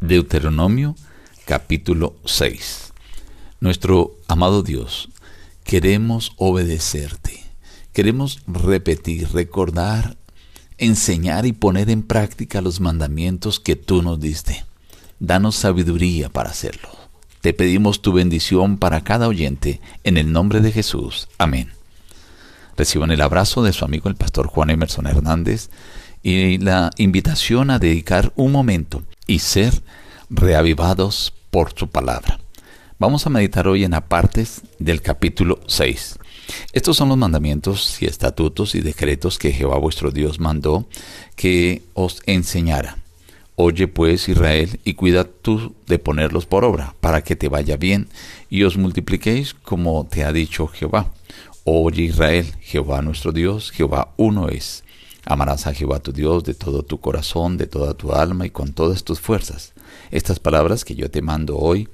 Deuteronomio capítulo 6. Nuestro amado Dios, queremos obedecerte, queremos repetir, recordar, enseñar y poner en práctica los mandamientos que tú nos diste. Danos sabiduría para hacerlo. Te pedimos tu bendición para cada oyente, en el nombre de Jesús. Amén. Reciban el abrazo de su amigo el pastor Juan Emerson Hernández y la invitación a dedicar un momento y ser reavivados por su palabra. Vamos a meditar hoy en apartes del capítulo 6. Estos son los mandamientos y estatutos y decretos que Jehová vuestro Dios mandó que os enseñara. Oye pues Israel y cuida tú de ponerlos por obra, para que te vaya bien y os multipliquéis como te ha dicho Jehová. Oye Israel, Jehová nuestro Dios, Jehová uno es. Amarás a Jehová tu Dios de todo tu corazón, de toda tu alma y con todas tus fuerzas. Estas palabras que yo te mando hoy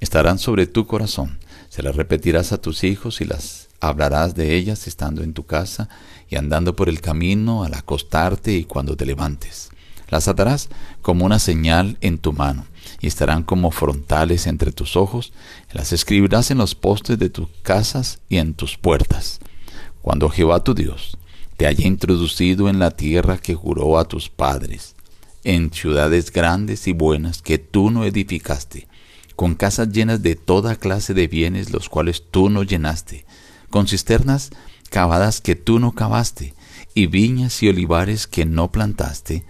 estarán sobre tu corazón. Se las repetirás a tus hijos y las hablarás de ellas estando en tu casa y andando por el camino al acostarte y cuando te levantes. Las atarás como una señal en tu mano y estarán como frontales entre tus ojos. Las escribirás en los postes de tus casas y en tus puertas. Cuando Jehová tu Dios te haya introducido en la tierra que juró a tus padres, en ciudades grandes y buenas que tú no edificaste, con casas llenas de toda clase de bienes los cuales tú no llenaste, con cisternas cavadas que tú no cavaste, y viñas y olivares que no plantaste,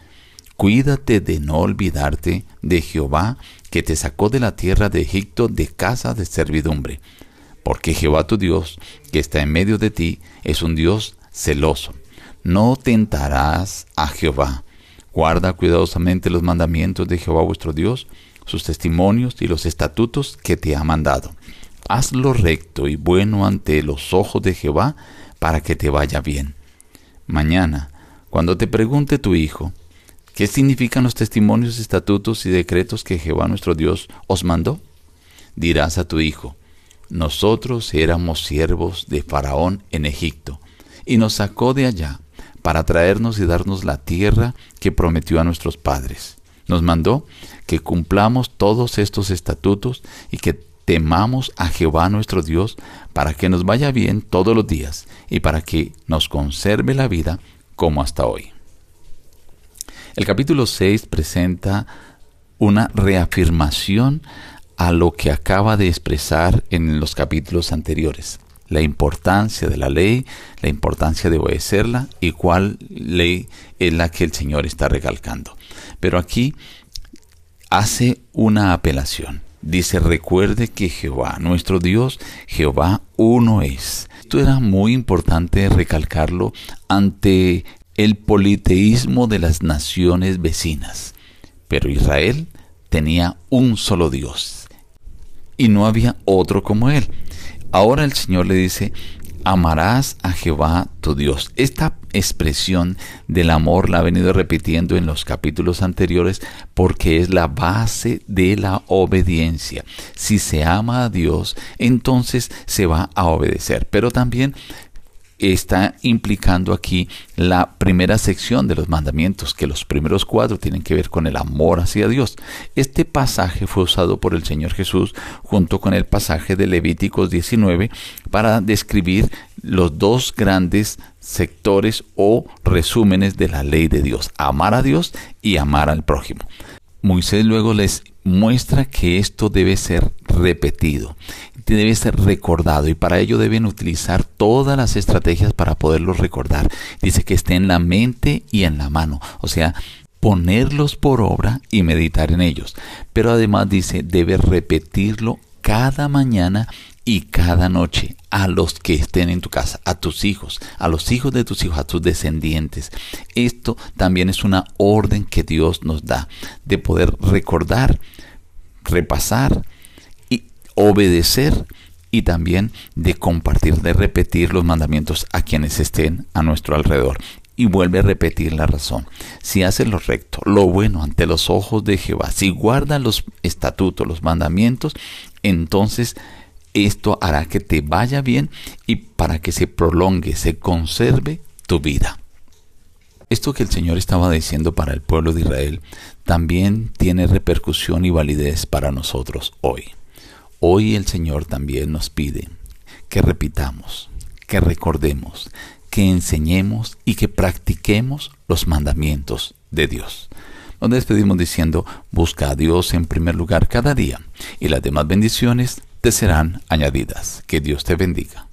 cuídate de no olvidarte de Jehová que te sacó de la tierra de Egipto de casa de servidumbre, porque Jehová tu Dios, que está en medio de ti, es un Dios celoso. No tentarás a Jehová. Guarda cuidadosamente los mandamientos de Jehová vuestro Dios, sus testimonios y los estatutos que te ha mandado. Haz lo recto y bueno ante los ojos de Jehová para que te vaya bien. Mañana, cuando te pregunte tu hijo, ¿qué significan los testimonios, estatutos y decretos que Jehová nuestro Dios os mandó? Dirás a tu hijo, nosotros éramos siervos de Faraón en Egipto y nos sacó de allá para traernos y darnos la tierra que prometió a nuestros padres. Nos mandó que cumplamos todos estos estatutos y que temamos a Jehová nuestro Dios para que nos vaya bien todos los días y para que nos conserve la vida como hasta hoy. El capítulo 6 presenta una reafirmación a lo que acaba de expresar en los capítulos anteriores la importancia de la ley, la importancia de obedecerla y cuál ley es la que el Señor está recalcando. Pero aquí hace una apelación. Dice, recuerde que Jehová, nuestro Dios, Jehová uno es. Esto era muy importante recalcarlo ante el politeísmo de las naciones vecinas. Pero Israel tenía un solo Dios y no había otro como él. Ahora el Señor le dice, amarás a Jehová tu Dios. Esta expresión del amor la ha venido repitiendo en los capítulos anteriores porque es la base de la obediencia. Si se ama a Dios, entonces se va a obedecer. Pero también está implicando aquí la primera sección de los mandamientos, que los primeros cuatro tienen que ver con el amor hacia Dios. Este pasaje fue usado por el Señor Jesús junto con el pasaje de Levíticos 19 para describir los dos grandes sectores o resúmenes de la ley de Dios, amar a Dios y amar al prójimo. Moisés luego les muestra que esto debe ser repetido, debe ser recordado y para ello deben utilizar todas las estrategias para poderlo recordar. Dice que esté en la mente y en la mano, o sea, ponerlos por obra y meditar en ellos. Pero además dice, debe repetirlo cada mañana y cada noche a los que estén en tu casa, a tus hijos, a los hijos de tus hijos, a tus descendientes. Esto también es una orden que Dios nos da de poder recordar, repasar obedecer y también de compartir, de repetir los mandamientos a quienes estén a nuestro alrededor. Y vuelve a repetir la razón. Si haces lo recto, lo bueno ante los ojos de Jehová, si guardas los estatutos, los mandamientos, entonces esto hará que te vaya bien y para que se prolongue, se conserve tu vida. Esto que el Señor estaba diciendo para el pueblo de Israel también tiene repercusión y validez para nosotros hoy. Hoy el Señor también nos pide que repitamos, que recordemos, que enseñemos y que practiquemos los mandamientos de Dios. Nos despedimos diciendo, busca a Dios en primer lugar cada día y las demás bendiciones te serán añadidas. Que Dios te bendiga.